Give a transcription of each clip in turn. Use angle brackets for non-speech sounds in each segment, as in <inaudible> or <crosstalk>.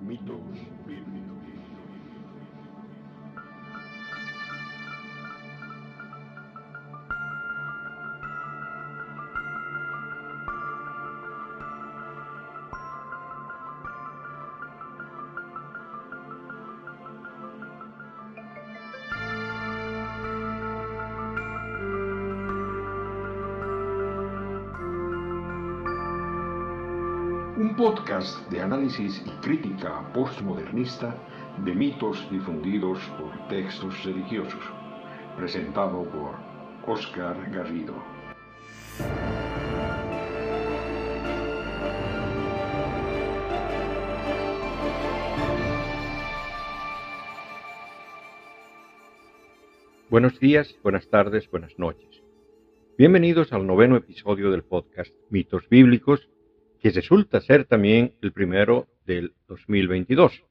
Mitos bíblicos. Podcast de análisis y crítica postmodernista de mitos difundidos por textos religiosos, presentado por Oscar Garrido. Buenos días, buenas tardes, buenas noches. Bienvenidos al noveno episodio del podcast Mitos Bíblicos, que resulta ser también el primero del 2022.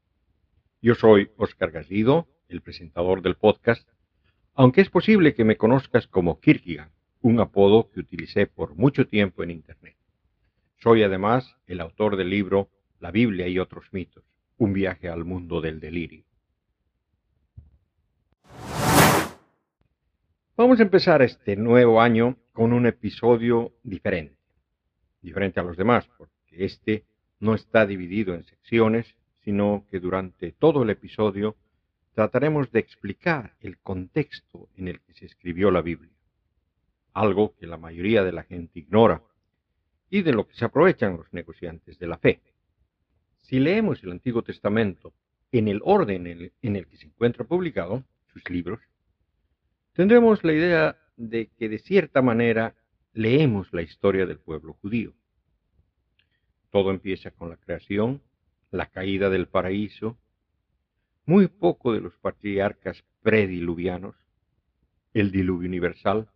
Yo soy Oscar Garrido, el presentador del podcast, aunque es posible que me conozcas como Kierkegaard, un apodo que utilicé por mucho tiempo en Internet. Soy además el autor del libro La Biblia y otros mitos, un viaje al mundo del delirio. Vamos a empezar este nuevo año con un episodio diferente, diferente a los demás, porque este no está dividido en secciones, sino que durante todo el episodio trataremos de explicar el contexto en el que se escribió la Biblia, algo que la mayoría de la gente ignora y de lo que se aprovechan los negociantes de la fe. Si leemos el Antiguo Testamento en el orden en el, que se encuentra publicado, sus libros, tendremos la idea de que de cierta manera leemos la historia del pueblo judío. Todo empieza con la creación, la caída del paraíso, muy poco de los patriarcas prediluvianos, el diluvio universal,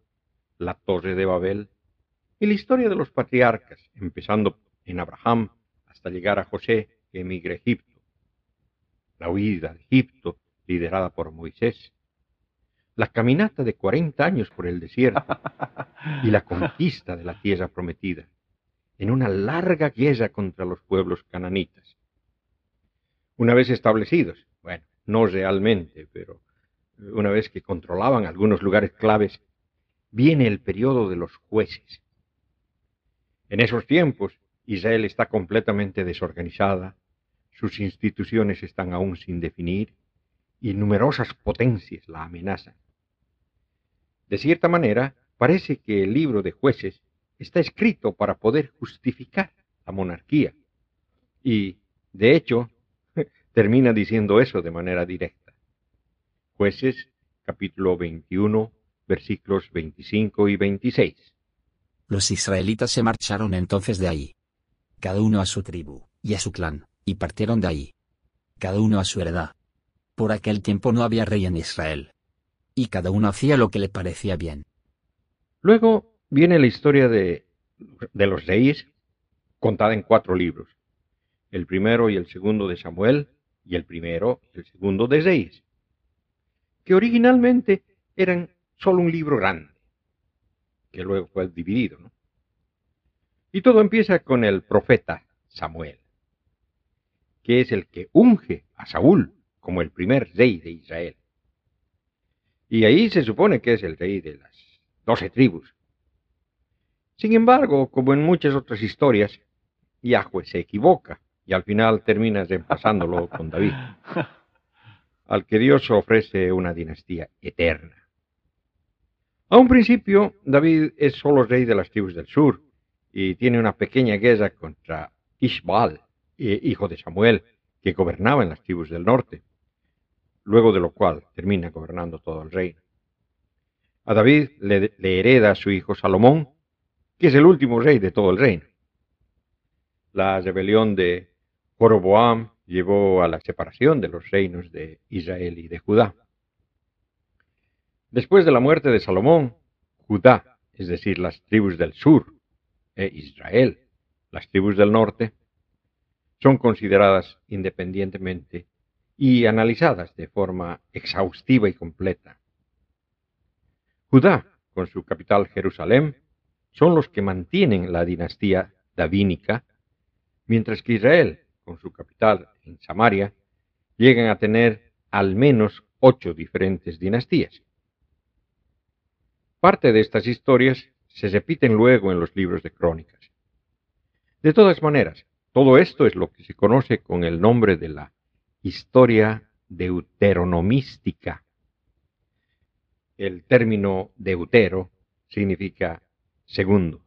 la torre de Babel, y la historia de los patriarcas, empezando en Abraham hasta llegar a José que emigra a Egipto, la huida de Egipto liderada por Moisés, la caminata de 40 años por el desierto y la <laughs> conquista de la tierra prometida, en una larga guerra contra los pueblos cananitas. Una vez establecidos, bueno, no realmente, pero una vez que controlaban algunos lugares claves, viene el periodo de los jueces. En esos tiempos, Israel está completamente desorganizada, sus instituciones están aún sin definir, y numerosas potencias la amenazan. De cierta manera, parece que el libro de jueces está escrito para poder justificar la monarquía. Y, de hecho, <laughs> termina diciendo eso de manera directa. Jueces capítulo 21, versículos 25 y 26. Los israelitas se marcharon entonces de ahí, cada uno a su tribu, y a su clan, y partieron de ahí, cada uno a su heredad. Por aquel tiempo no había rey en Israel. Y cada uno hacía lo que le parecía bien. Luego viene la historia de, de los reyes, contada en cuatro libros. El primero y el segundo de Samuel, y el primero y el segundo de Reyes, que originalmente eran solo un libro grande, que luego fue dividido. ¿no? Y todo empieza con el profeta Samuel, que es el que unge a Saúl como el primer rey de Israel. Y ahí se supone que es el rey de las doce tribus. Sin embargo, como en muchas otras historias, Yahweh se equivoca y al final termina reemplazándolo <laughs> con David, al que Dios ofrece una dinastía eterna. A un principio, David es solo rey de las tribus del sur y tiene una pequeña guerra contra Ishbal, hijo de Samuel, que gobernaba en las tribus del norte luego de lo cual termina gobernando todo el reino. A David le, hereda a su hijo Salomón, que es el último rey de todo el reino. La rebelión de Joroboam llevó a la separación de los reinos de Israel y de Judá. Después de la muerte de Salomón, Judá, es decir, las tribus del sur, e Israel, las tribus del norte, son consideradas independientemente y analizadas de forma exhaustiva y completa. Judá, con su capital Jerusalén, son los que mantienen la dinastía davínica, mientras que Israel, con su capital en Samaria, llegan a tener al menos ocho diferentes dinastías. Parte de estas historias se repiten luego en los libros de crónicas. De todas maneras, todo esto es lo que se conoce con el nombre de la historia deuteronomística. El término deutero significa segundo.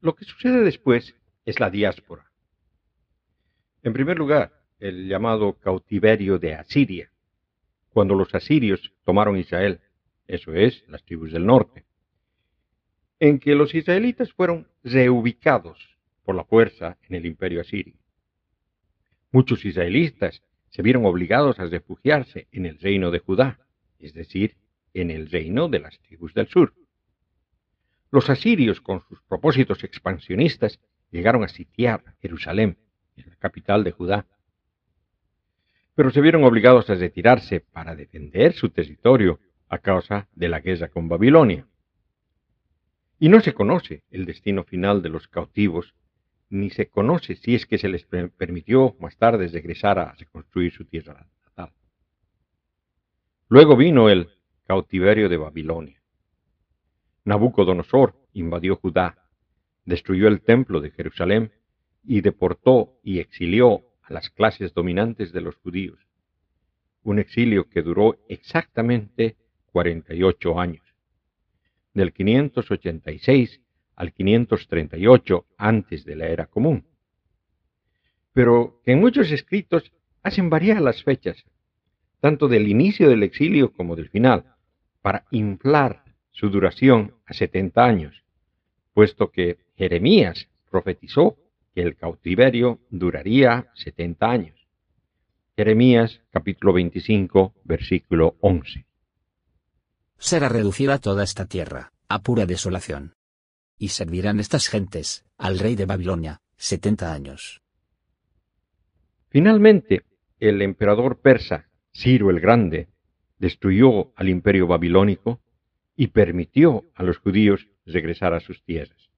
Lo que sucede después es la diáspora. En primer lugar, el llamado cautiverio de Asiria, cuando los asirios tomaron Israel, eso es, las tribus del norte, en que los israelitas fueron reubicados por la fuerza en el imperio asirio. Muchos israelitas se vieron obligados a refugiarse en el reino de Judá, es decir, en el reino de las tribus del sur. Los asirios, con sus propósitos expansionistas, llegaron a sitiar Jerusalén, la capital de Judá. Pero se vieron obligados a retirarse para defender su territorio a causa de la guerra con Babilonia. Y no se conoce el destino final de los cautivos, ni se conoce si es que se les permitió más tarde regresar a reconstruir su tierra natal. Luego vino el cautiverio de Babilonia. Nabucodonosor invadió Judá, destruyó el templo de Jerusalén y deportó y exilió a las clases dominantes de los judíos. Un exilio que duró exactamente 48 años del 586 al 538 antes de la era común, pero que en muchos escritos hacen variar las fechas, tanto del inicio del exilio como del final, para inflar su duración a 70 años, puesto que Jeremías profetizó que el cautiverio duraría 70 años. Jeremías capítulo 25, versículo 11 será reducida toda esta tierra, a pura desolación. Y servirán estas gentes, al rey de Babilonia, setenta años. Finalmente, el emperador persa, Ciro el Grande, destruyó al imperio babilónico y permitió a los judíos regresar a sus tierras.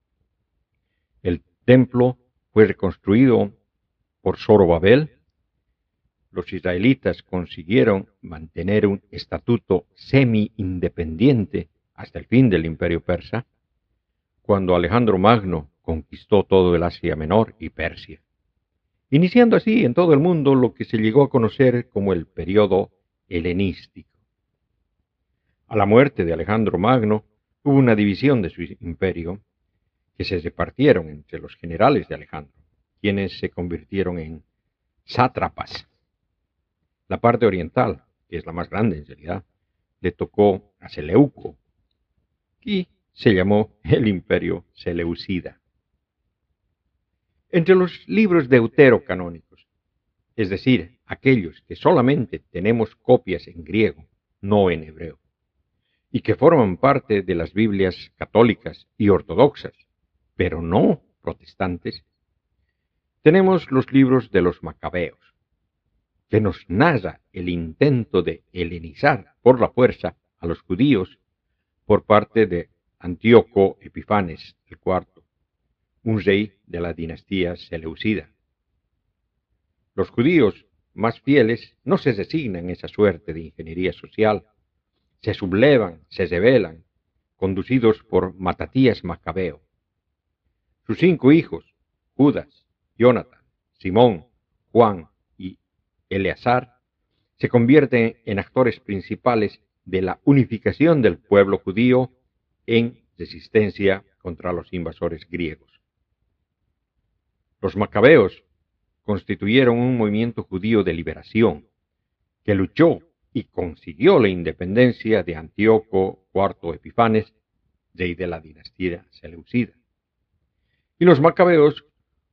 El templo fue reconstruido por Zorobabel los israelitas consiguieron mantener un estatuto semi-independiente hasta el fin del imperio persa, cuando Alejandro Magno conquistó todo el Asia Menor y Persia, iniciando así en todo el mundo lo que se llegó a conocer como el periodo helenístico. A la muerte de Alejandro Magno hubo una división de su imperio que se repartieron entre los generales de Alejandro, quienes se convirtieron en sátrapas la parte oriental, que es la más grande en realidad, le tocó a Seleuco y se llamó el imperio Seleucida. Entre los libros deuterocanónicos, es decir, aquellos que solamente tenemos copias en griego, no en hebreo, y que forman parte de las Biblias católicas y ortodoxas, pero no protestantes, tenemos los libros de los macabeos, que nos narra el intento de helenizar por la fuerza a los judíos por parte de Antíoco Epifanes IV, un rey de la dinastía Seleucida. Los judíos más fieles no se resignan esa suerte de ingeniería social, se sublevan, se rebelan, conducidos por Matatías Macabeo. Sus cinco hijos, Judas, Jonathan, Simón, Juan Eleazar, se convierte en actores principales de la unificación del pueblo judío en resistencia contra los invasores griegos. Los macabeos constituyeron un movimiento judío de liberación que luchó y consiguió la independencia de Antíoco IV Epifanes, rey de la dinastía seleucida. Y los macabeos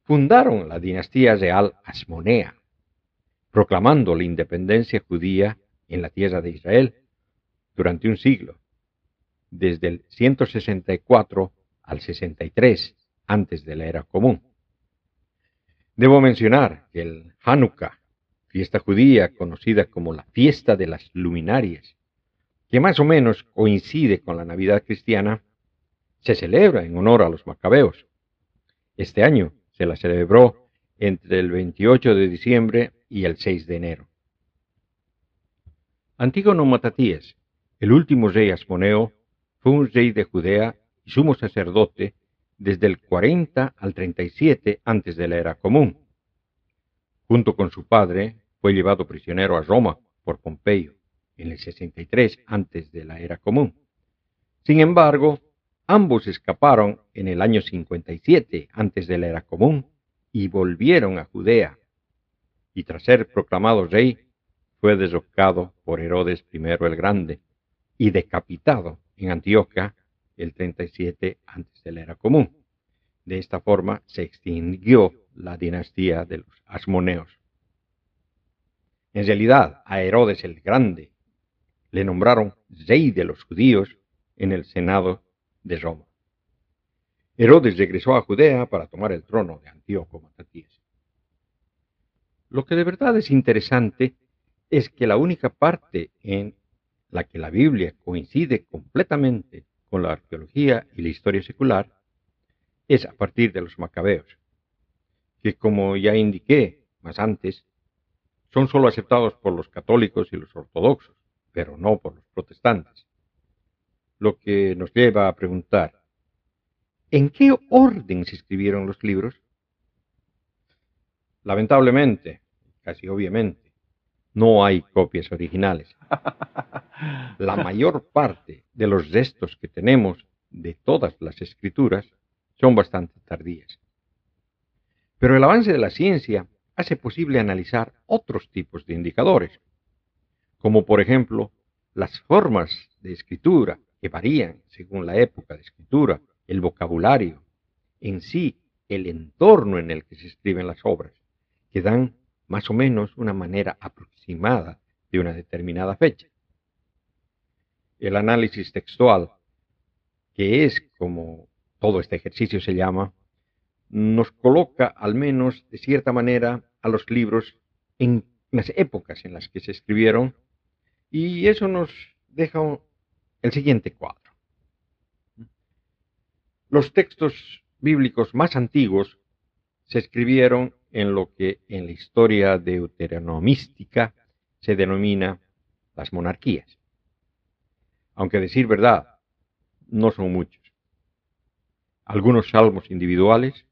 fundaron la dinastía real Asmonea, proclamando la independencia judía en la tierra de Israel durante un siglo, desde el 164 al 63 antes de la era común. Debo mencionar que el Hanukkah, fiesta judía conocida como la fiesta de las luminarias, que más o menos coincide con la Navidad cristiana, se celebra en honor a los macabeos. Este año se la celebró entre el 28 de diciembre y el 6 de enero. Antígono Matatías, el último rey asmoneo, fue un rey de Judea y sumo sacerdote desde el 40 al 37 antes de la era común. Junto con su padre, fue llevado prisionero a Roma por Pompeyo en el 63 antes de la era común. Sin embargo, ambos escaparon en el año 57 antes de la era común y volvieron a Judea. Y tras ser proclamado rey, fue derrocado por Herodes I el Grande y decapitado en Antioquia el 37 antes de la era común. De esta forma se extinguió la dinastía de los Asmoneos. En realidad, a Herodes el Grande le nombraron rey de los judíos en el Senado de Roma. Herodes regresó a Judea para tomar el trono de Antíoco Matatías. Lo que de verdad es interesante es que la única parte en la que la Biblia coincide completamente con la arqueología y la historia secular es a partir de los macabeos, que como ya indiqué más antes, son sólo aceptados por los católicos y los ortodoxos, pero no por los protestantes. Lo que nos lleva a preguntar, ¿en qué orden se escribieron los libros? Lamentablemente, casi obviamente, no hay copias originales. <laughs> La mayor parte de los restos que tenemos de todas las escrituras son bastante tardías. Pero el avance de la ciencia hace posible analizar otros tipos de indicadores, como por ejemplo las formas de escritura que varían según la época de escritura, el vocabulario, en sí el entorno en el que se escriben las obras, que dan más o menos una manera aproximada de una determinada fecha. El análisis textual, que es como todo este ejercicio se llama, nos coloca al menos de cierta manera a los libros en las épocas en las que se escribieron y eso nos deja el siguiente cuadro. Los textos bíblicos más antiguos se escribieron en lo que en la historia deuteronomística se denomina las monarquías. Aunque decir verdad, no son muchos. Algunos salmos individuales,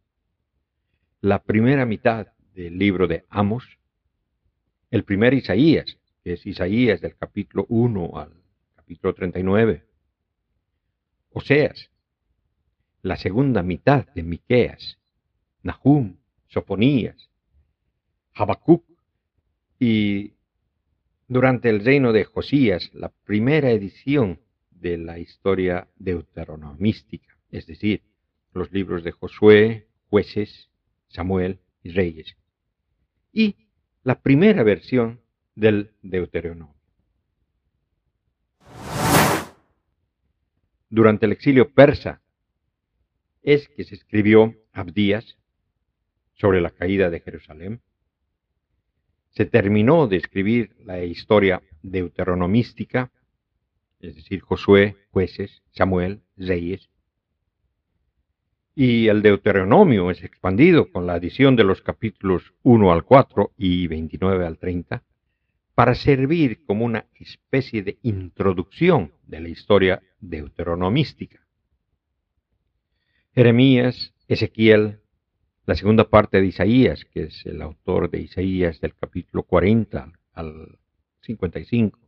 la primera mitad del libro de Amos, el primer Isaías, que es Isaías del capítulo 1 al capítulo 39, Oseas, la segunda mitad de Miqueas, Nahum, Soponías, Habacuc y durante el reino de Josías, la primera edición de la historia deuteronomística, es decir, los libros de Josué, jueces, Samuel y reyes, y la primera versión del Deuteronomio. Durante el exilio persa es que se escribió Abdías sobre la caída de Jerusalén. Se terminó de escribir la historia deuteronomística, es decir, Josué, jueces, Samuel, reyes, y el Deuteronomio es expandido con la adición de los capítulos 1 al 4 y 29 al 30 para servir como una especie de introducción de la historia deuteronomística. Jeremías, Ezequiel, la segunda parte de Isaías, que es el autor de Isaías del capítulo 40 al 55,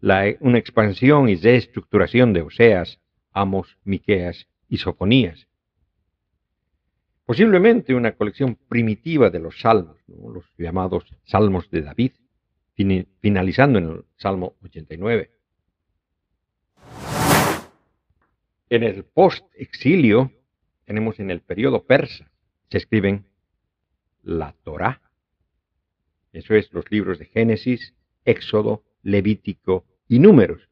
la, una expansión y reestructuración de Oseas, Amos, Miqueas y Sofonías, posiblemente una colección primitiva de los salmos, los llamados salmos de David, finalizando en el Salmo 89. En el post-exilio, tenemos en el periodo persa, se escriben la Torá. Eso es los libros de Génesis, Éxodo, Levítico y Números.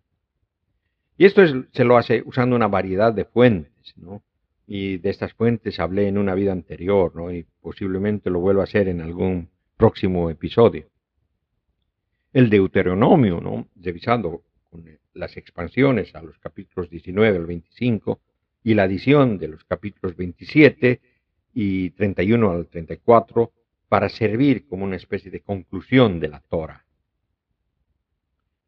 Y esto se lo hace usando una variedad de fuentes, ¿no? y de estas fuentes hablé en una vida anterior, y posiblemente lo vuelva a hacer en algún próximo episodio. El Deuteronomio, ¿no? revisando con las expansiones a los capítulos 19 al 25 y la adición de los capítulos 27 y 31 al 34 para servir como una especie de conclusión de la Torah.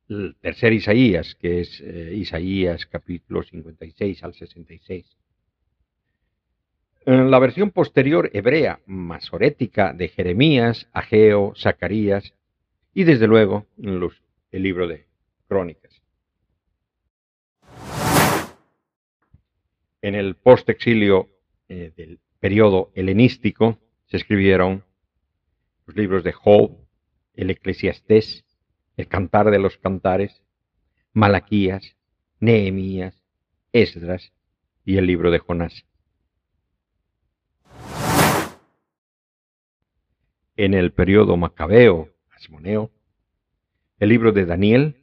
El tercer Isaías, que es eh, Isaías capítulo 56 al 66. En la versión posterior hebrea masorética de Jeremías, Ageo, Zacarías y desde luego el libro de Crónicas. En el postexilio eh, del periodo helenístico se escribieron los libros de Job, el Eclesiastés, el Cantar de los Cantares, Malaquías, Nehemías, Esdras y el libro de Jonás. En el periodo macabeo, asmoneo, el libro de Daniel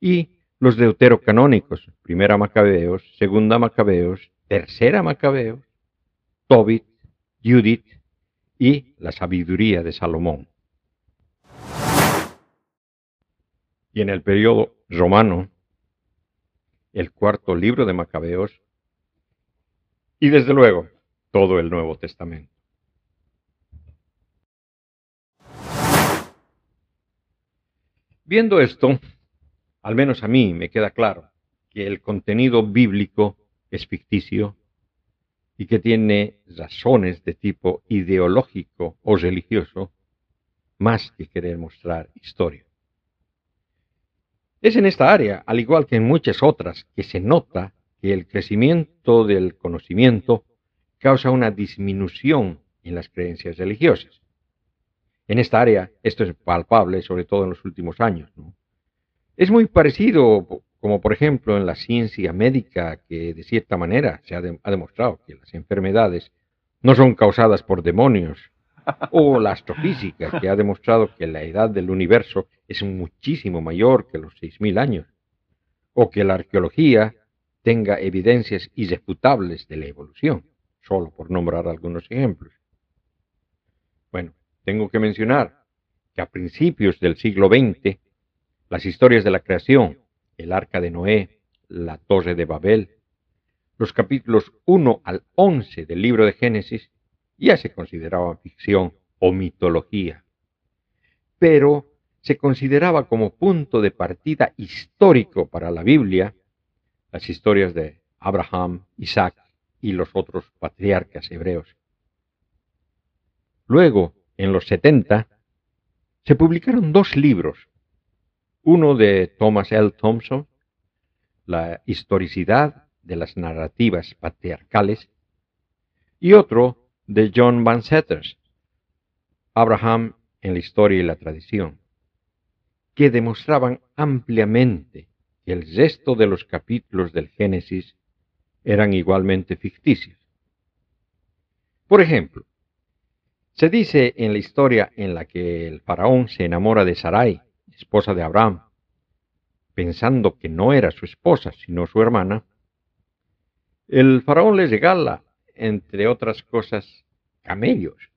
y los deuterocanónicos, primera Macabeos, segunda Macabeos, tercera Macabeos, Judith y la sabiduría de Salomón. Y en el periodo romano, el cuarto libro de Macabeos y desde luego todo el Nuevo Testamento. Viendo esto, al menos a mí me queda claro que el contenido bíblico es ficticio y que tiene razones de tipo ideológico o religioso más que querer mostrar historia. Es en esta área, al igual que en muchas otras, que se nota que el crecimiento del conocimiento causa una disminución en las creencias religiosas. En esta área esto es palpable, sobre todo en los últimos años. Es muy parecido como por ejemplo en la ciencia médica, que de cierta manera se ha, demostrado que las enfermedades no son causadas por demonios, o la astrofísica, que ha demostrado que la edad del universo es muchísimo mayor que los 6.000 años, o que la arqueología tenga evidencias irrefutables de la evolución, solo por nombrar algunos ejemplos. Bueno, tengo que mencionar que a principios del siglo XX, las historias de la creación el arca de Noé, la torre de Babel, los capítulos 1 al 11 del libro de Génesis ya se consideraban ficción o mitología, pero se consideraba como punto de partida histórico para la Biblia las historias de Abraham, Isaac y los otros patriarcas hebreos. Luego, en los 70, se publicaron dos libros uno de Thomas L. Thompson, La historicidad de las narrativas patriarcales, y otro de John Van Setters, Abraham en la historia y la tradición, que demostraban ampliamente que el resto de los capítulos del Génesis eran igualmente ficticios. Por ejemplo, se dice en la historia en la que el faraón se enamora de Sarai esposa de Abraham, pensando que no era su esposa, sino su hermana, el faraón le regala, entre otras cosas, camellos.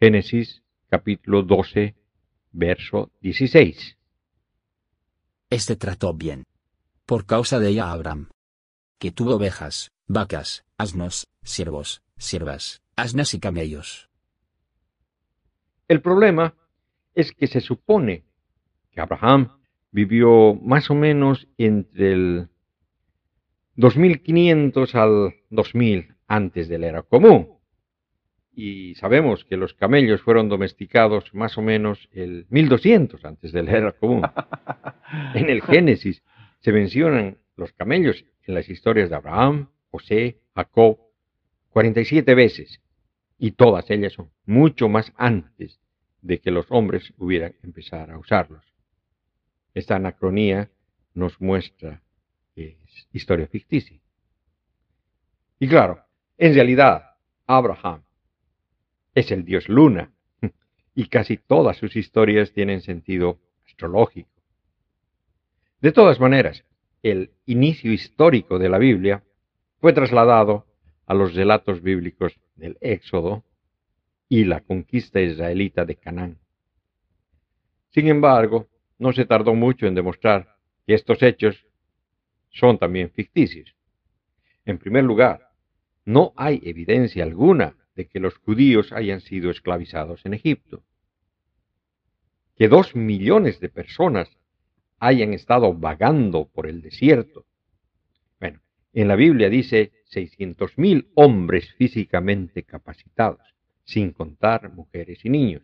Génesis capítulo 12, verso 16. Este trató bien. Por causa de ella Abraham, que tuvo ovejas, vacas, asnos, siervos, siervas, asnas y camellos. El problema es que se supone que Abraham vivió más o menos entre el 2500 al 2000 antes de la era común. Y sabemos que los camellos fueron domesticados más o menos el 1200 antes de la era común. <laughs> En el Génesis se mencionan los camellos en las historias de Abraham, José, Jacob, 47 veces, y todas ellas son mucho más antes de que los hombres hubieran empezado a usarlos. Esta anacronía nos muestra que es historia ficticia. Y claro, en realidad, Abraham es el dios luna y casi todas sus historias tienen sentido astrológico. De todas maneras, el inicio histórico de la Biblia fue trasladado a los relatos bíblicos del Éxodo y la conquista israelita de Canaán. Sin embargo, no se tardó mucho en demostrar que estos hechos son también ficticios. En primer lugar, no hay evidencia alguna de que los judíos hayan sido esclavizados en Egipto. Que dos millones de personas hayan estado vagando por el desierto. Bueno, en la Biblia dice 600.000 hombres físicamente capacitados, sin contar mujeres y niños.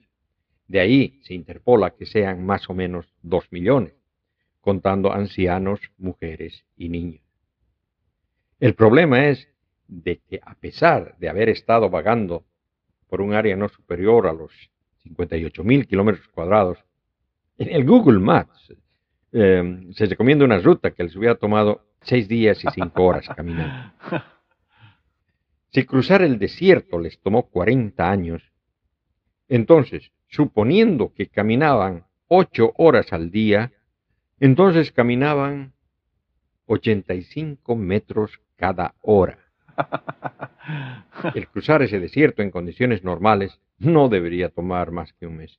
De ahí se interpola que sean más o menos dos millones, contando ancianos, mujeres y niños. El problema es de que a pesar de haber estado vagando por un área no superior a los 58.000 kilómetros cuadrados, en el Google Maps eh, se recomienda una ruta que les hubiera tomado seis días y cinco horas caminando. <laughs> Si cruzar el desierto les tomó 40 años, entonces, suponiendo que caminaban ocho horas al día, entonces caminaban 85 metros cada hora. <laughs> El cruzar ese desierto en condiciones normales no debería tomar más que un mes.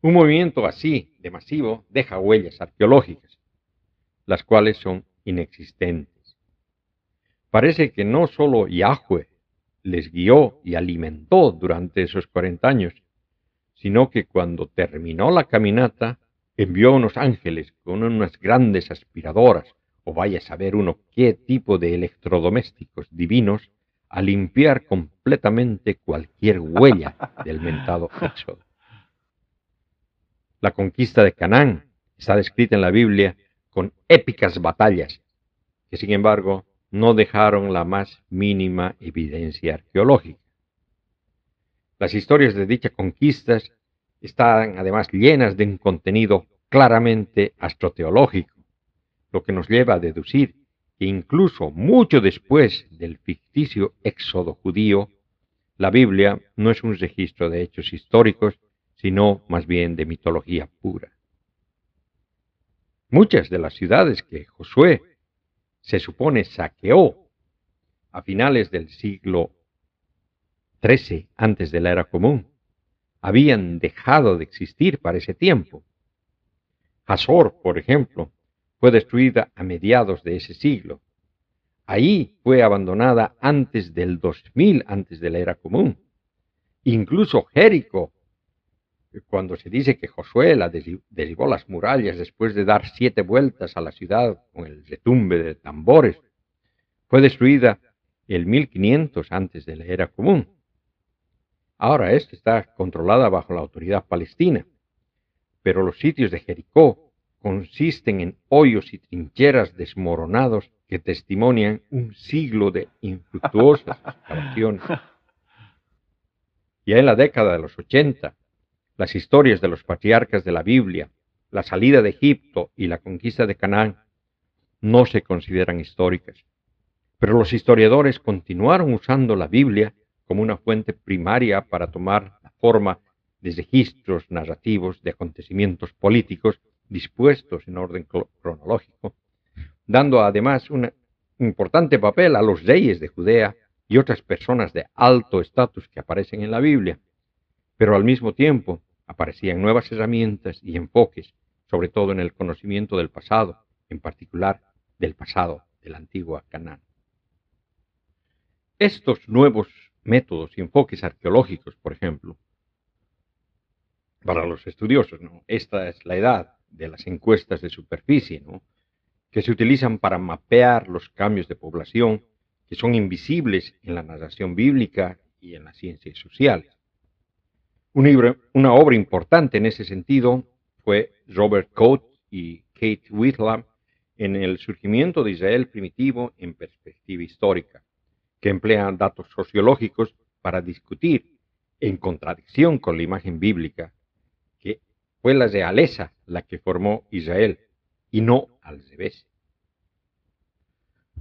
Un movimiento así, de masivo, deja huellas arqueológicas, las cuales son inexistentes. Parece que no solo Yahweh les guió y alimentó durante esos 40 años, sino que cuando terminó la caminata, envió unos ángeles con unas grandes aspiradoras, o vaya a saber uno qué tipo de electrodomésticos divinos, a limpiar completamente cualquier huella del mentado <laughs> éxodo. La conquista de Canaán está descrita en la Biblia con épicas batallas, que sin embargo no dejaron la más mínima evidencia arqueológica. Las historias de dichas conquistas están además llenas de un contenido claramente astroteológico, lo que nos lleva a deducir que incluso mucho después del ficticio éxodo judío, la Biblia no es un registro de hechos históricos, sino más bien de mitología pura. Muchas de las ciudades que Josué se supone saqueó a finales del siglo XIII antes de la era común, habían dejado de existir para ese tiempo. Hazor, por ejemplo, fue destruida a mediados de ese siglo. Ahí fue abandonada antes del 2000 antes de la era común. Incluso Jericó cuando se dice que Josué la derribó las murallas después de dar siete vueltas a la ciudad con el retumbe de tambores, fue destruida el 1500 antes de la era común. Ahora esta está controlada bajo la autoridad palestina, pero los sitios de Jericó consisten en hoyos y trincheras desmoronados que testimonian un siglo de infructuosas excavaciones. <laughs> Ya en la década de los 80, las historias de los patriarcas de la Biblia, la salida de Egipto y la conquista de Canaán no se consideran históricas. Pero los historiadores continuaron usando la Biblia como una fuente primaria para tomar la forma de registros narrativos de acontecimientos políticos dispuestos en orden cronológico, dando además un importante papel a los reyes de Judea y otras personas de alto estatus que aparecen en la Biblia, pero al mismo tiempo aparecían nuevas herramientas y enfoques, sobre todo en el conocimiento del pasado, en particular del pasado de la antigua Canaán. Estos nuevos métodos y enfoques arqueológicos, por ejemplo, para los estudiosos, esta es la edad de las encuestas de superficie, que se utilizan para mapear los cambios de población que son invisibles en la narración bíblica y en las ciencias sociales. Una obra importante en ese sentido fue Robert Coates y Kate Whitlam en el surgimiento de Israel primitivo en perspectiva histórica, que emplean datos sociológicos para discutir, en contradicción con la imagen bíblica, que fue la realeza la que formó Israel y no al revés.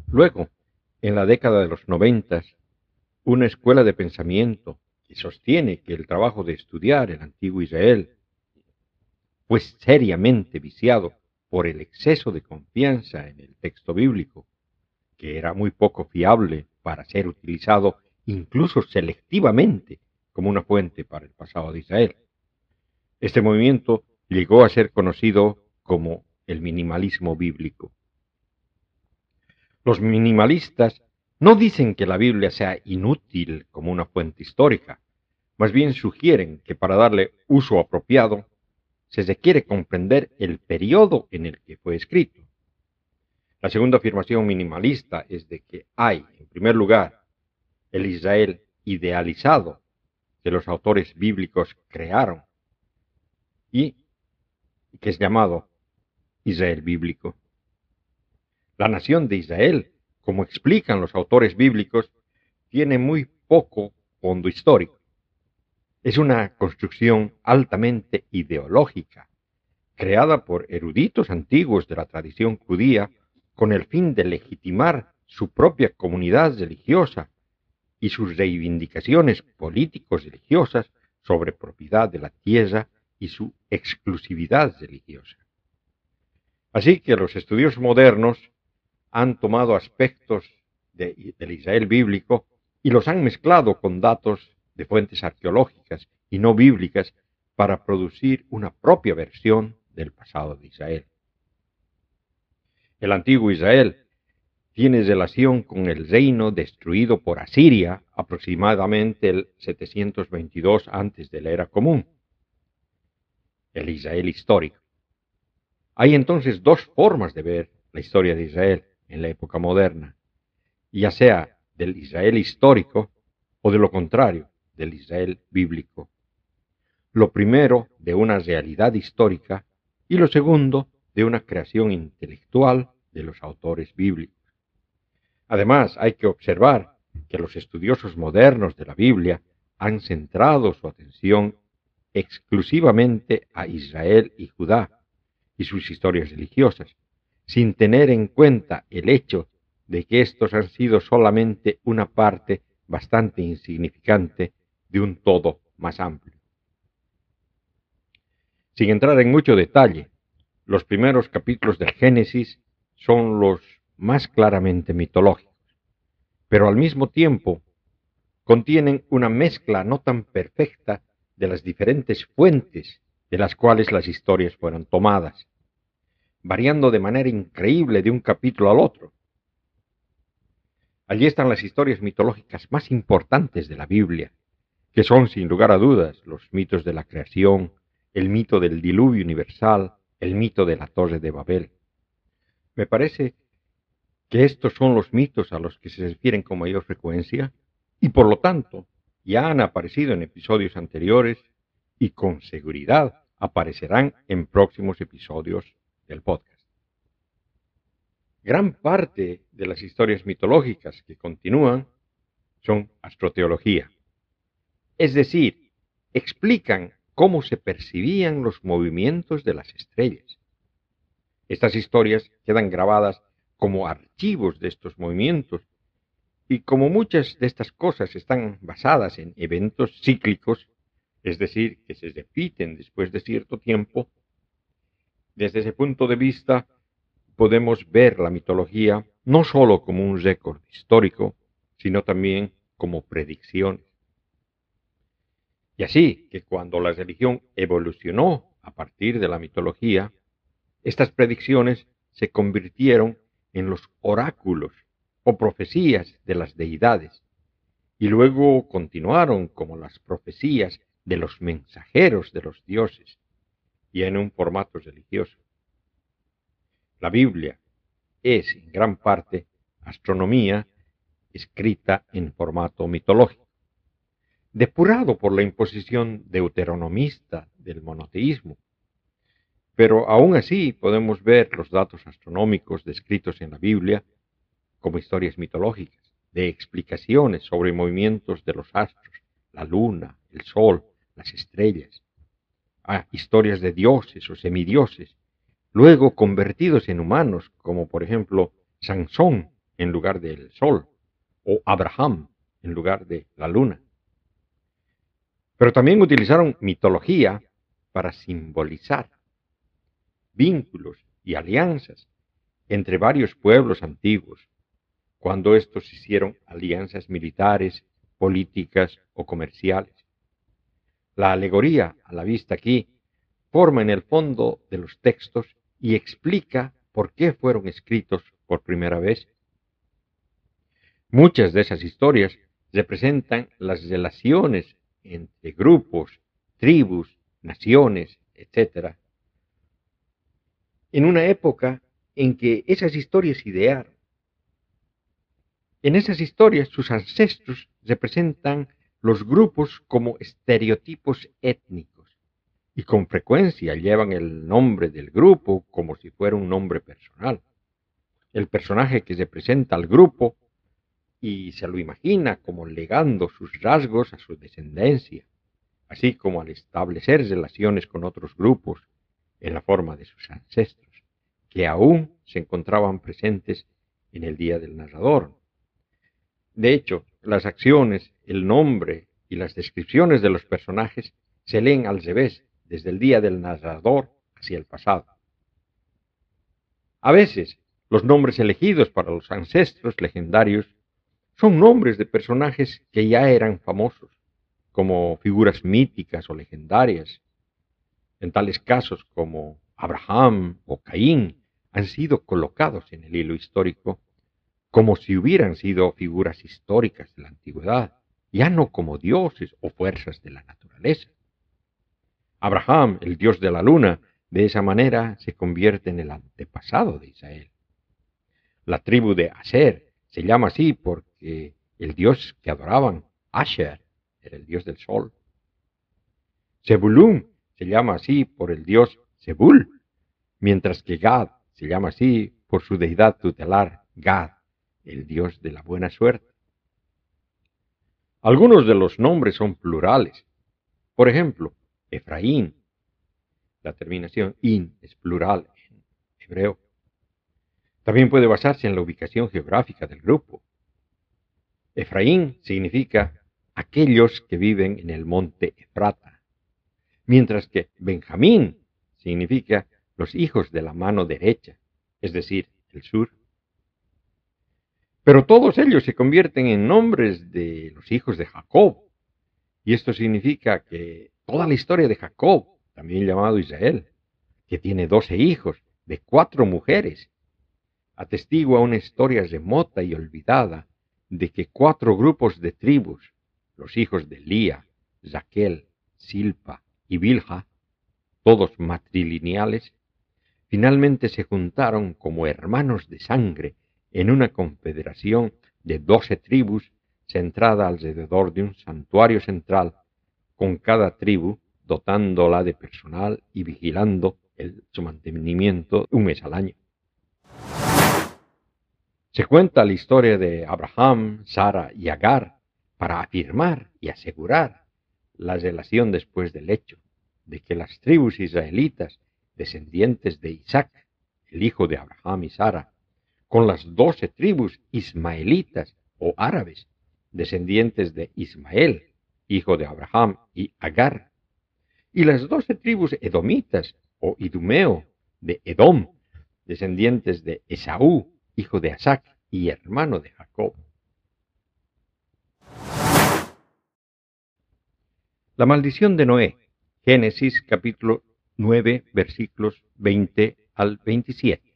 Luego, en la década de los noventas, una escuela de pensamiento sostiene que el trabajo de estudiar el antiguo Israel fue seriamente viciado por el exceso de confianza en el texto bíblico, que era muy poco fiable para ser utilizado incluso selectivamente como una fuente para el pasado de Israel. Este movimiento llegó a ser conocido como el minimalismo bíblico. Los minimalistas no dicen que la Biblia sea inútil como una fuente histórica, más bien sugieren que para darle uso apropiado se requiere comprender el periodo en el que fue escrito. La segunda afirmación minimalista es de que hay, en primer lugar, el Israel idealizado que los autores bíblicos crearon y que es llamado Israel bíblico. La nación de Israel, como explican los autores bíblicos, tiene muy poco fondo histórico. Es una construcción altamente ideológica, creada por eruditos antiguos de la tradición judía con el fin de legitimar su propia comunidad religiosa y sus reivindicaciones políticos religiosas sobre propiedad de la tierra y su exclusividad religiosa. Así que los estudios modernos han tomado aspectos del Israel bíblico y los han mezclado con datos de fuentes arqueológicas y no bíblicas para producir una propia versión del pasado de Israel. El antiguo Israel tiene relación con el reino destruido por Asiria aproximadamente el 722 antes de la era común, el Israel histórico. Hay entonces dos formas de ver la historia de Israel en la época moderna, ya sea del Israel histórico o de lo contrario, del Israel bíblico. Lo primero de una realidad histórica y lo segundo de una creación intelectual de los autores bíblicos. Además, hay que observar que los estudiosos modernos de la Biblia han centrado su atención exclusivamente a Israel y Judá y sus historias religiosas, sin tener en cuenta el hecho de que estos han sido solamente una parte bastante insignificante de un todo más amplio. Sin entrar en mucho detalle, los primeros capítulos del Génesis son los más claramente mitológicos, pero al mismo tiempo contienen una mezcla no tan perfecta de las diferentes fuentes de las cuales las historias fueron tomadas, variando de manera increíble de un capítulo al otro. Allí están las historias mitológicas más importantes de la Biblia, que son sin lugar a dudas los mitos de la creación, el mito del diluvio universal, el mito de la torre de Babel. Me parece que estos son los mitos a los que se refieren con mayor frecuencia y por lo tanto ya han aparecido en episodios anteriores y con seguridad aparecerán en próximos episodios del podcast. Gran parte de las historias mitológicas que continúan son astroteología, es decir, explican cómo se percibían los movimientos de las estrellas. Estas historias quedan grabadas como archivos de estos movimientos y como muchas de estas cosas están basadas en eventos cíclicos, es decir, que se repiten después de cierto tiempo, desde ese punto de vista podemos ver la mitología no sólo como un récord histórico, sino también como predicciones. Y así que cuando la religión evolucionó a partir de la mitología, estas predicciones se convirtieron en los oráculos o profecías de las deidades, y luego continuaron como las profecías de los mensajeros de los dioses, y en un formato religioso. La Biblia es en gran parte astronomía escrita en formato mitológico, depurado por la imposición deuteronomista del monoteísmo, pero aún así podemos ver los datos astronómicos descritos en la Biblia como historias mitológicas, de explicaciones sobre movimientos de los astros, la luna, el sol, las estrellas, a historias de dioses o semidioses, luego convertidos en humanos, como por ejemplo Sansón en lugar del sol, o Abraham en lugar de la luna. Pero también utilizaron mitología para simbolizar vínculos y alianzas entre varios pueblos antiguos, cuando estos hicieron alianzas militares, políticas o comerciales. La alegoría a la vista aquí forma en el fondo de los textos y explica por qué fueron escritos por primera vez. Muchas de esas historias representan las relaciones entre grupos, tribus, naciones, etc. En una época en que esas historias idearon. En esas historias sus ancestros representan los grupos como estereotipos étnicos y con frecuencia llevan el nombre del grupo como si fuera un nombre personal. El personaje que representa al grupo y se lo imagina como legando sus rasgos a su descendencia, así como al establecer relaciones con otros grupos en la forma de sus ancestros, que aún se encontraban presentes en el día del narrador. De hecho, las acciones, el nombre y las descripciones de los personajes se leen al revés, desde el día del narrador hacia el pasado. A veces, los nombres elegidos para los ancestros legendarios son nombres de personajes que ya eran famosos, como figuras míticas o legendarias. En tales casos como Abraham o Caín han sido colocados en el hilo histórico como si hubieran sido figuras históricas de la antigüedad, ya no como dioses o fuerzas de la naturaleza. Abraham, el dios de la luna, de esa manera se convierte en el antepasado de Israel. La tribu de Aser se llama así porque el dios que adoraban, Asher, era el dios del sol. Zebulun se llama así por el dios Zebul, mientras que Gad se llama así por su deidad tutelar, Gad, el Dios de la buena suerte. Algunos de los nombres son plurales. Por ejemplo, Efraín. La terminación in es plural en hebreo. También puede basarse en la ubicación geográfica del grupo. Efraín significa aquellos que viven en el monte Efrata, mientras que Benjamín significa los hijos de la mano derecha, es decir, el sur. Pero todos ellos se convierten en nombres de los hijos de Jacob. Y esto significa que toda la historia de Jacob, también llamado Israel, que tiene doce hijos de cuatro mujeres, atestigua una historia remota y olvidada de que cuatro grupos de tribus, los hijos de Lía, Raquel, Silpa y Bilha, todos matrilineales, finalmente se juntaron como hermanos de sangre en una confederación de doce tribus centrada alrededor de un santuario central, con cada tribu dotándola de personal y vigilando el, su mantenimiento un mes al año. Se cuenta la historia de Abraham, Sara y Agar para afirmar y asegurar la relación después del hecho de que las tribus israelitas, descendientes de Isaac, el hijo de Abraham y Sara, con las doce tribus ismaelitas o árabes, descendientes de Ismael, hijo de Abraham y Agar, y las doce tribus edomitas o idumeo de Edom, descendientes de Esaú, hijo de Asac y hermano de Jacob. La maldición de Noé, Génesis capítulo 9, versículos 20 al 27.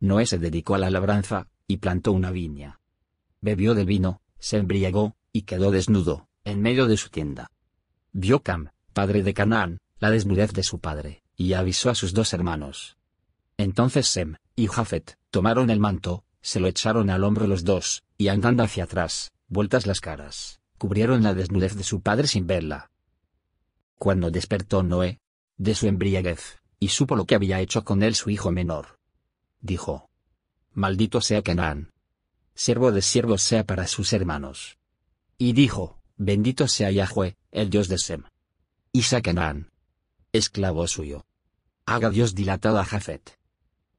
Noé se dedicó a la labranza, y plantó una viña. Bebió del vino, se embriagó, y quedó desnudo, en medio de su tienda. Vio Cam, padre de Canaán, la desnudez de su padre, y avisó a sus dos hermanos. Entonces Sem, y Jafet, tomaron el manto, se lo echaron al hombro los dos, y andando hacia atrás, vueltas las caras, cubrieron la desnudez de su padre sin verla. Cuando despertó Noé, de su embriaguez, y supo lo que había hecho con él su hijo menor, dijo. Maldito sea Canaán. Siervo de siervos sea para sus hermanos. Y dijo, Bendito sea Yahweh, el Dios de Sem. Y Canaán. Esclavo suyo. Haga Dios dilatado a Jafet.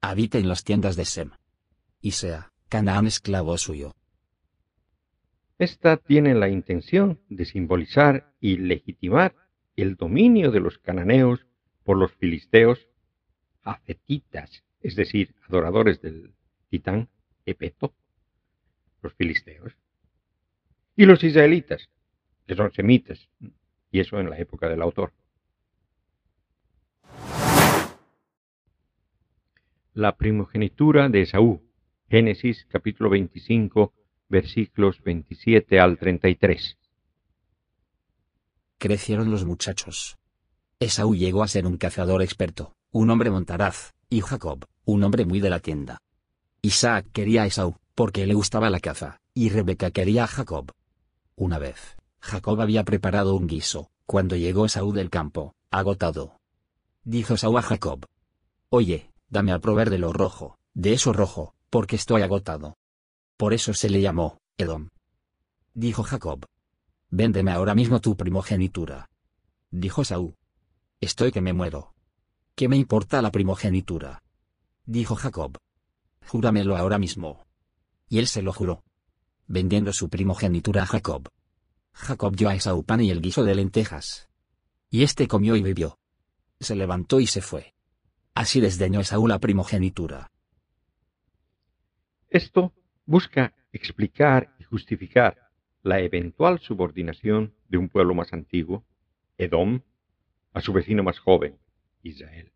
Habite en las tiendas de Sem. Y sea, Canaán esclavo suyo. Esta tiene la intención de simbolizar y legitimar el dominio de los cananeos por los filisteos, afetitas es decir, adoradores del titán Epeto, los filisteos, y los israelitas, que son semitas, y eso en la época del autor. La primogenitura de Esaú, Génesis capítulo 25, versículos 27 al 33. Crecieron los muchachos. Esaú llegó a ser un cazador experto, un hombre montaraz, y Jacob, un hombre muy de la tienda. Isaac quería a Esaú, porque le gustaba la caza, y Rebeca quería a Jacob. Una vez, Jacob había preparado un guiso, cuando llegó Esaú del campo, agotado. Dijo Esaú a Jacob. Oye, dame al proveer de lo rojo, de eso rojo, porque estoy agotado. Por eso se le llamó, Edom. Dijo Jacob. Véndeme ahora mismo tu primogenitura. Dijo Esaú. Estoy que me muero. ¿Qué me importa la primogenitura? Dijo Jacob. Júramelo ahora mismo. Y él se lo juró. Vendiendo su primogenitura a Jacob. Jacob dio a Esaú pan y el guiso de lentejas. Y éste comió y bebió. Se levantó y se fue. Así desdeñó Esaú la primogenitura. Esto busca explicar y justificar la eventual subordinación de un pueblo más antiguo, Edom, a su vecino más joven, Israel.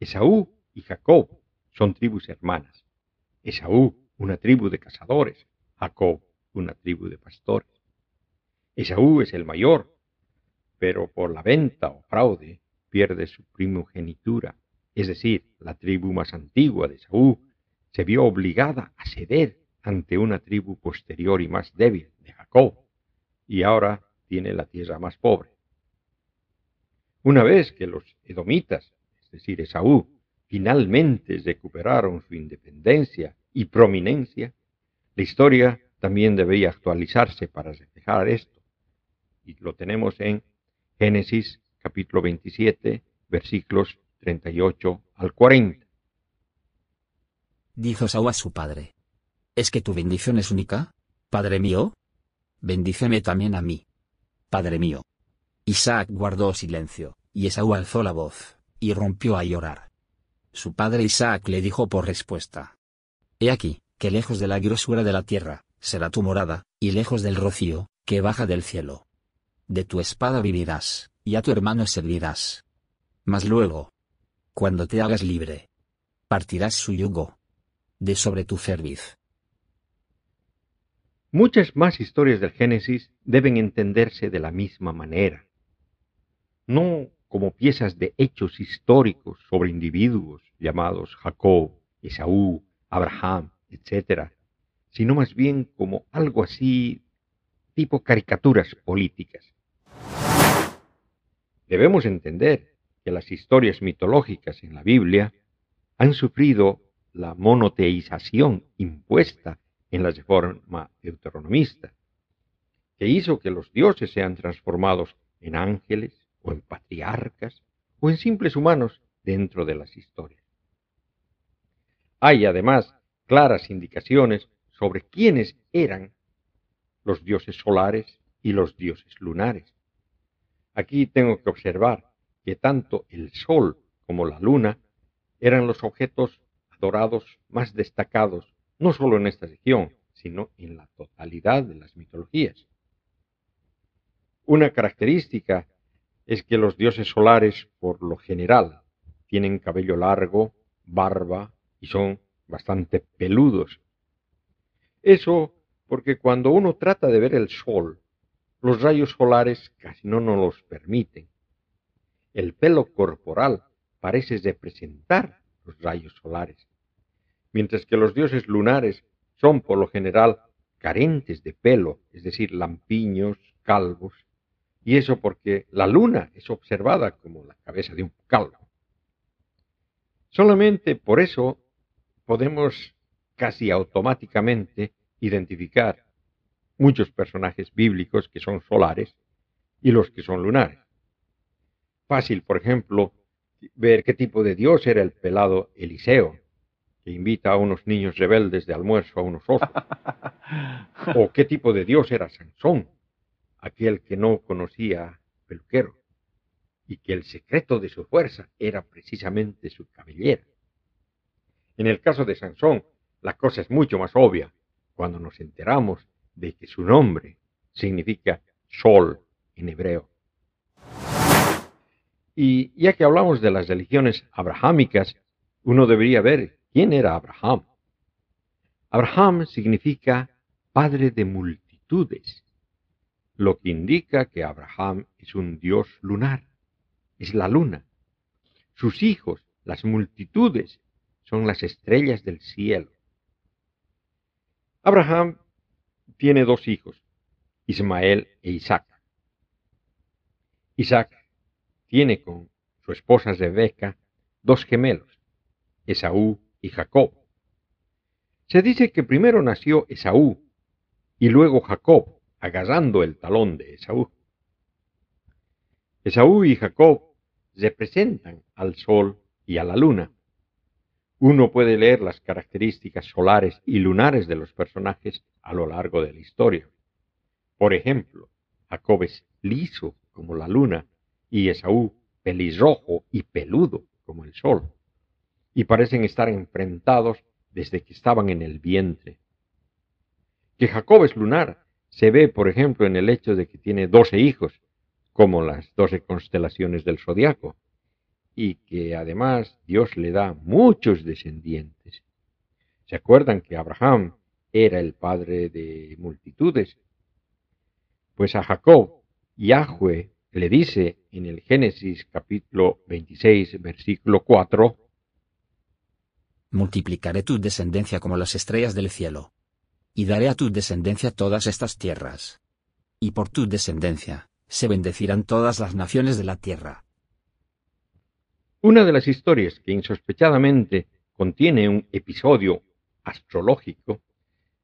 Esaú y Jacob son tribus hermanas. Esaú, una tribu de cazadores, Jacob, una tribu de pastores. Esaú es el mayor, pero por la venta o fraude pierde su primogenitura, es decir, la tribu más antigua de Esaú se vio obligada a ceder ante una tribu posterior y más débil de Jacob, y ahora tiene la tierra más pobre. Una vez que los edomitas, es decir, Esaú, finalmente recuperaron su independencia y prominencia, la historia también debía actualizarse para reflejar esto. Y lo tenemos en Génesis capítulo 27, versículos 38 al 40. Dijo Saúl a su padre. ¿Es que tu bendición es única? Padre mío. Bendíceme también a mí. Padre mío. Isaac guardó silencio, y Esaú alzó la voz, y rompió a llorar. Su padre Isaac le dijo por respuesta. He aquí, que lejos de la grosura de la tierra, será tu morada, y lejos del rocío, que baja del cielo. De tu espada vivirás, y a tu hermano servirás. Mas luego, cuando te hagas libre, partirás su yugo de sobre tu cerviz. Muchas más historias del Génesis deben entenderse de la misma manera, no como piezas de hechos históricos sobre individuos llamados Jacob, Esaú, Abraham, etc., sino más bien como algo así tipo caricaturas políticas. Debemos entender que las historias mitológicas en la Biblia han sufrido la monoteización impuesta en la reforma deuteronomista, que hizo que los dioses sean transformados en ángeles o en patriarcas o en simples humanos dentro de las historias. Hay además claras indicaciones sobre quiénes eran los dioses solares y los dioses lunares. Aquí tengo que observar que tanto el sol como la luna eran los objetos adorados más destacados no solo en esta región, sino en la totalidad de las mitologías. Una característica es que los dioses solares, por lo general, tienen cabello largo, barba y son bastante peludos. Eso porque cuando uno trata de ver el sol, los rayos solares casi no nos los permiten. El pelo corporal parece representar los rayos solares mientras que los dioses lunares son por lo general carentes de pelo, es decir, lampiños, calvos, y eso porque la luna es observada como la cabeza de un calvo. Solamente por eso podemos casi automáticamente identificar muchos personajes bíblicos que son solares y los que son lunares. Fácil, por ejemplo, ver qué tipo de dios era el pelado Eliseo, que invita a unos niños rebeldes de almuerzo a unos osos. <laughs> ¿O qué tipo de dios era Sansón, aquel que no conocía peluquero, y que el secreto de su fuerza era precisamente su cabellera? En el caso de Sansón, la cosa es mucho más obvia cuando nos enteramos de que su nombre significa sol en hebreo. Y ya que hablamos de las religiones abrahámicas, uno debería ver ¿Quién era Abraham? Abraham significa padre de multitudes, lo que indica que Abraham es un dios lunar, es la luna. Sus hijos, las multitudes, son las estrellas del cielo. Abraham tiene dos hijos, Ismael e Isaac. Isaac tiene con su esposa Rebeca dos gemelos, Esaú y Jacob. Se dice que primero nació Esaú y luego Jacob, agarrando el talón de Esaú. Esaú y Jacob representan al sol y a la luna. Uno puede leer las características solares y lunares de los personajes a lo largo de la historia. Por ejemplo, Jacob es liso como la luna y Esaú pelirrojo y peludo como el sol, y parecen estar enfrentados desde que estaban en el vientre. Que Jacob es lunar se ve, por ejemplo, en el hecho de que tiene doce hijos, como las doce constelaciones del zodiaco, y que además Dios le da muchos descendientes. ¿Se acuerdan que Abraham era el padre de multitudes? Pues a Jacob, Yahweh le dice en el Génesis capítulo 26, versículo 4, Multiplicaré tu descendencia como las estrellas del cielo. Y daré a tu descendencia todas estas tierras. Y por tu descendencia, se bendecirán todas las naciones de la tierra. Una de las historias que insospechadamente contiene un episodio astrológico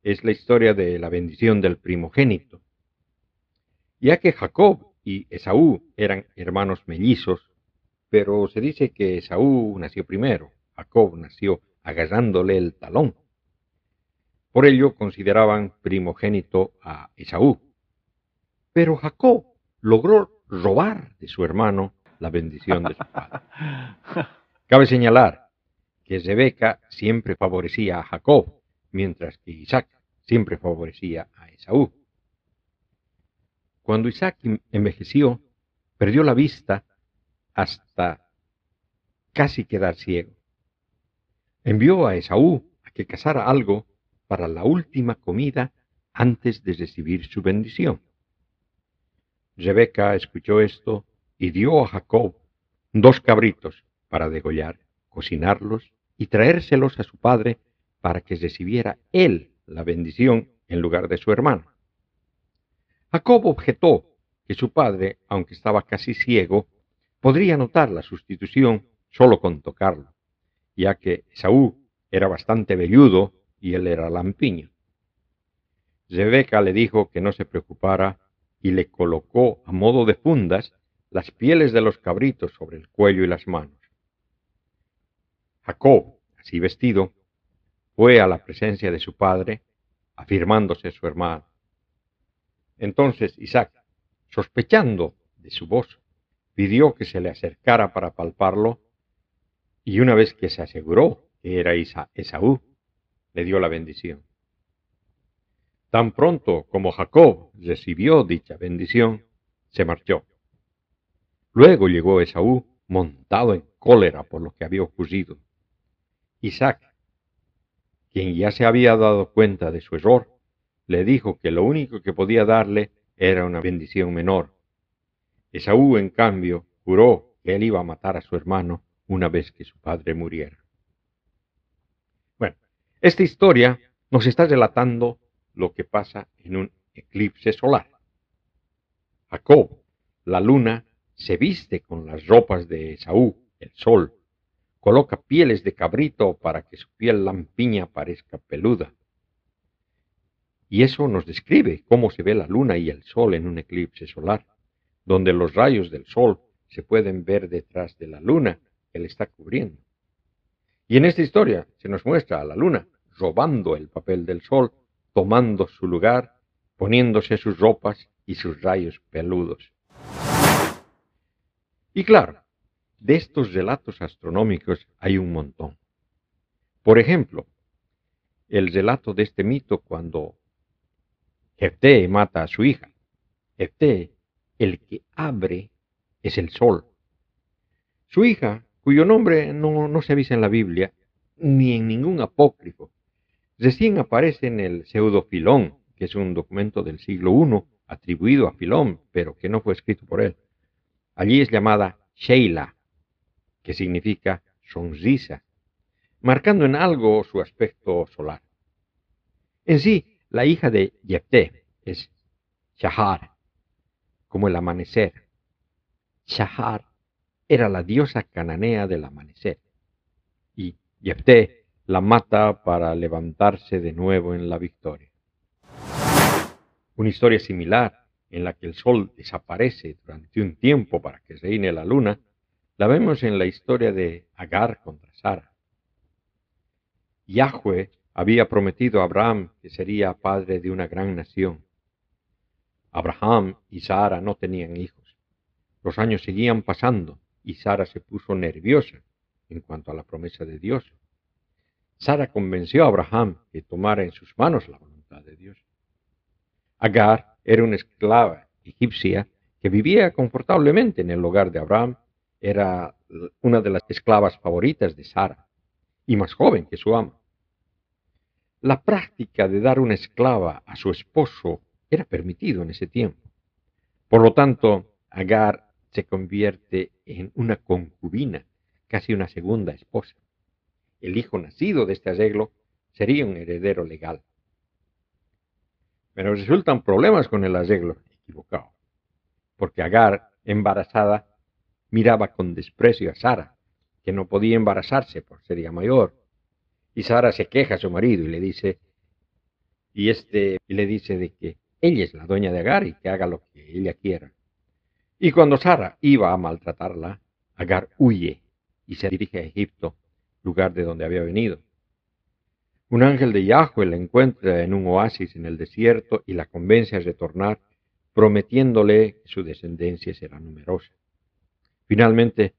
es la historia de la bendición del primogénito. Ya que Jacob y Esaú eran hermanos mellizos, pero se dice que Esaú nació primero, Jacob nació agarrándole el talón. Por ello consideraban primogénito a Esaú. Pero Jacob logró robar de su hermano la bendición de su padre. Cabe señalar que Rebeca siempre favorecía a Jacob, mientras que Isaac siempre favorecía a Esaú. Cuando Isaac envejeció, perdió la vista hasta casi quedar ciego. Envió a Esaú a que cazara algo para la última comida antes de recibir su bendición. Rebeca escuchó esto y dio a Jacob dos cabritos para degollar, cocinarlos y traérselos a su padre para que recibiera él la bendición en lugar de su hermano. Jacob objetó que su padre, aunque estaba casi ciego, podría notar la sustitución solo con tocarlo, ya que Saúl era bastante velludo y él era lampiño. Rebeca le dijo que no se preocupara y le colocó a modo de fundas las pieles de los cabritos sobre el cuello y las manos. Jacob, así vestido, fue a la presencia de su padre, afirmándose su hermano. Entonces Isaac, sospechando de su voz, pidió que se le acercara para palparlo, y una vez que se aseguró que era Esaú, le dio la bendición. Tan pronto como Jacob recibió dicha bendición, se marchó. Luego llegó Esaú montado en cólera por lo que había ocurrido. Isaac, quien ya se había dado cuenta de su error, le dijo que lo único que podía darle era una bendición menor. Esaú, en cambio, juró que él iba a matar a su hermano una vez que su padre muriera. Bueno, esta historia nos está relatando lo que pasa en un eclipse solar. Jacob, la luna, se viste con las ropas de Esaú, el sol, coloca pieles de cabrito para que su piel lampiña parezca peluda. Y eso nos describe cómo se ve la luna y el sol en un eclipse solar, donde los rayos del sol se pueden ver detrás de la luna que le está cubriendo. Y en esta historia se nos muestra a la luna robando el papel del sol, tomando su lugar, poniéndose sus ropas y sus rayos peludos. Y claro, de estos relatos astronómicos hay un montón. Por ejemplo, el relato de este mito cuando Jefté mata a su hija. Jefté, el que abre, es el sol. Su hija, cuyo nombre no, se avisa en la Biblia, ni en ningún apócrifo, recién aparece en el pseudofilón que es un documento del siglo I atribuido a Filón, pero que no fue escrito por él. Allí es llamada Sheila, que significa sonrisa, marcando en algo su aspecto solar. En sí, la hija de Yepté es Shahar, como el amanecer. Shahar era la diosa cananea del amanecer, y Yepté la mata para levantarse de nuevo en la victoria. Una historia similar, en la que el sol desaparece durante un tiempo para que reine la luna, la vemos en la historia de Agar contra Sara. Yahweh había prometido a Abraham que sería padre de una gran nación. Abraham y Sara no tenían hijos. Los años seguían pasando y Sara se puso nerviosa en cuanto a la promesa de Dios. Sara convenció a Abraham que tomara en sus manos la voluntad de Dios. Agar era una esclava egipcia que vivía confortablemente en el hogar de Abraham. Era una de las esclavas favoritas de Sara y más joven que su ama. La práctica de dar una esclava a su esposo era permitido en ese tiempo. Por lo tanto, Agar se convierte en una concubina, casi una segunda esposa. El hijo nacido de este arreglo sería un heredero legal. Pero resultan problemas con el arreglo equivocado, porque Agar, embarazada, miraba con desprecio a Sara, que no podía embarazarse por ser ya mayor. Y Sara se queja a su marido y le dice, y este le dice de que ella es la dueña de Agar y que haga lo que ella quiera. Y cuando Sara iba a maltratarla, Agar huye y se dirige a Egipto, lugar de donde había venido. Un ángel de Yahweh la encuentra en un oasis en el desierto y la convence a retornar, prometiéndole que su descendencia será numerosa. Finalmente,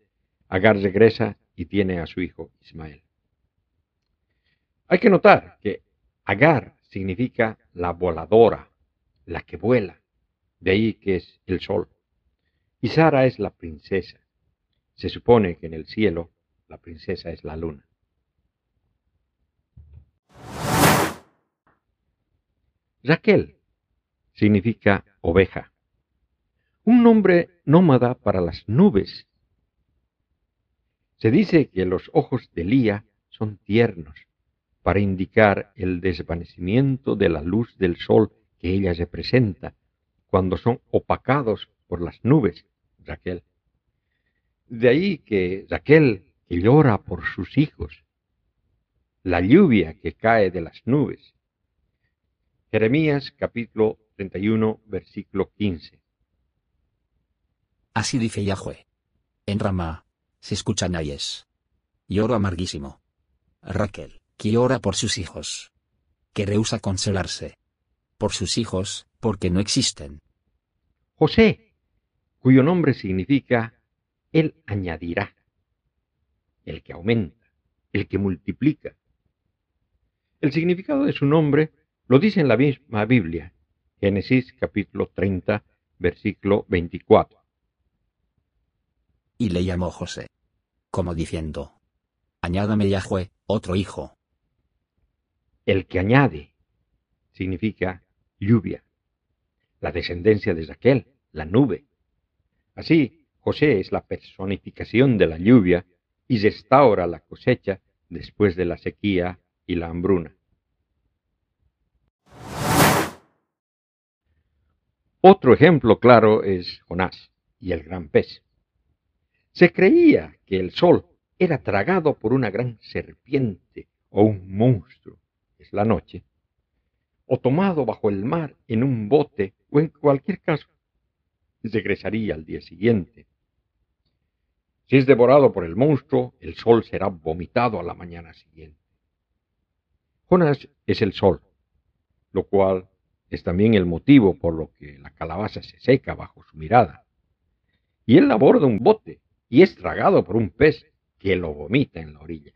Agar regresa y tiene a su hijo Ismael. Hay que notar que Agar significa la voladora, la que vuela, de ahí que es el sol. Y Sara es la princesa. Se supone que en el cielo la princesa es la luna. Raquel significa oveja, un nombre nómada para las nubes. Se dice que los ojos de Lía son tiernos para indicar el desvanecimiento de la luz del sol que ella representa cuando son opacados por las nubes, Raquel. De ahí que Raquel, que llora por sus hijos, la lluvia que cae de las nubes. Jeremías capítulo 31, versículo 15. Así dice Yahweh. En Ramá, se escuchan ayes. Lloro amarguísimo. Raquel, que llora por sus hijos. Que rehúsa consolarse. Por sus hijos, porque no existen. José, cuyo nombre significa Él añadirá, el que aumenta, el que multiplica. El significado de su nombre lo dice en la misma Biblia, Génesis capítulo 30, versículo 24. Y le llamó José, como diciendo, Añádame Yahweh, otro hijo. El que añade significa lluvia, la descendencia de Raquel, la nube. Así, José es la personificación de la lluvia y restaura la cosecha después de la sequía y la hambruna. Otro ejemplo claro es Jonás y el gran pez. Se creía que el sol era tragado por una gran serpiente o un monstruo, es la noche, o tomado bajo el mar en un bote o en cualquier caso, regresaría al día siguiente. Si es devorado por el monstruo, el sol será vomitado a la mañana siguiente. Jonás es el sol, lo cual es también el motivo por lo que la calabaza se seca bajo su mirada. Y él aborda un bote y es tragado por un pez que lo vomita en la orilla.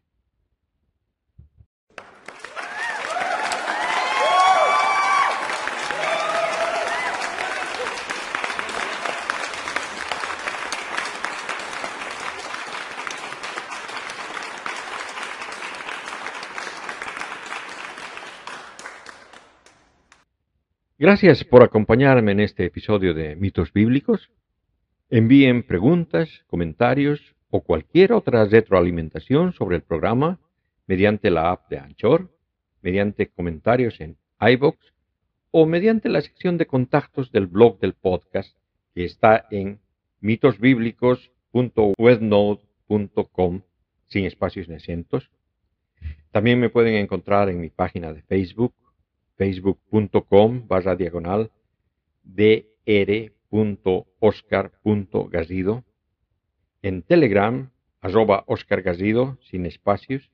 Gracias por acompañarme en este episodio de Mitos Bíblicos. Envíen preguntas, comentarios o cualquier otra retroalimentación sobre el programa mediante la app de Anchor, mediante comentarios en iBox o mediante la sección de contactos del blog del podcast que está en mitosbíblicos.webnode.com sin espacios ni acentos. También me pueden encontrar en mi página de Facebook, facebook.com barra diagonal dr.oscar.garrido, en Telegram, arroba sin espacios,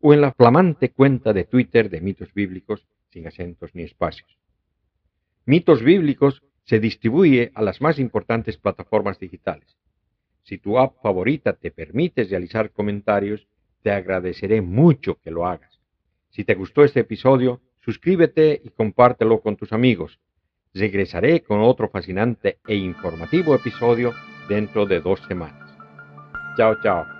o en la flamante cuenta de Twitter de mitos bíblicos sin acentos ni espacios. Mitos bíblicos se distribuye a las más importantes plataformas digitales. Si tu app favorita te permite realizar comentarios, te agradeceré mucho que lo hagas. Si te gustó este episodio, suscríbete y compártelo con tus amigos. Regresaré con otro fascinante e informativo episodio dentro de dos semanas. Chao, chao.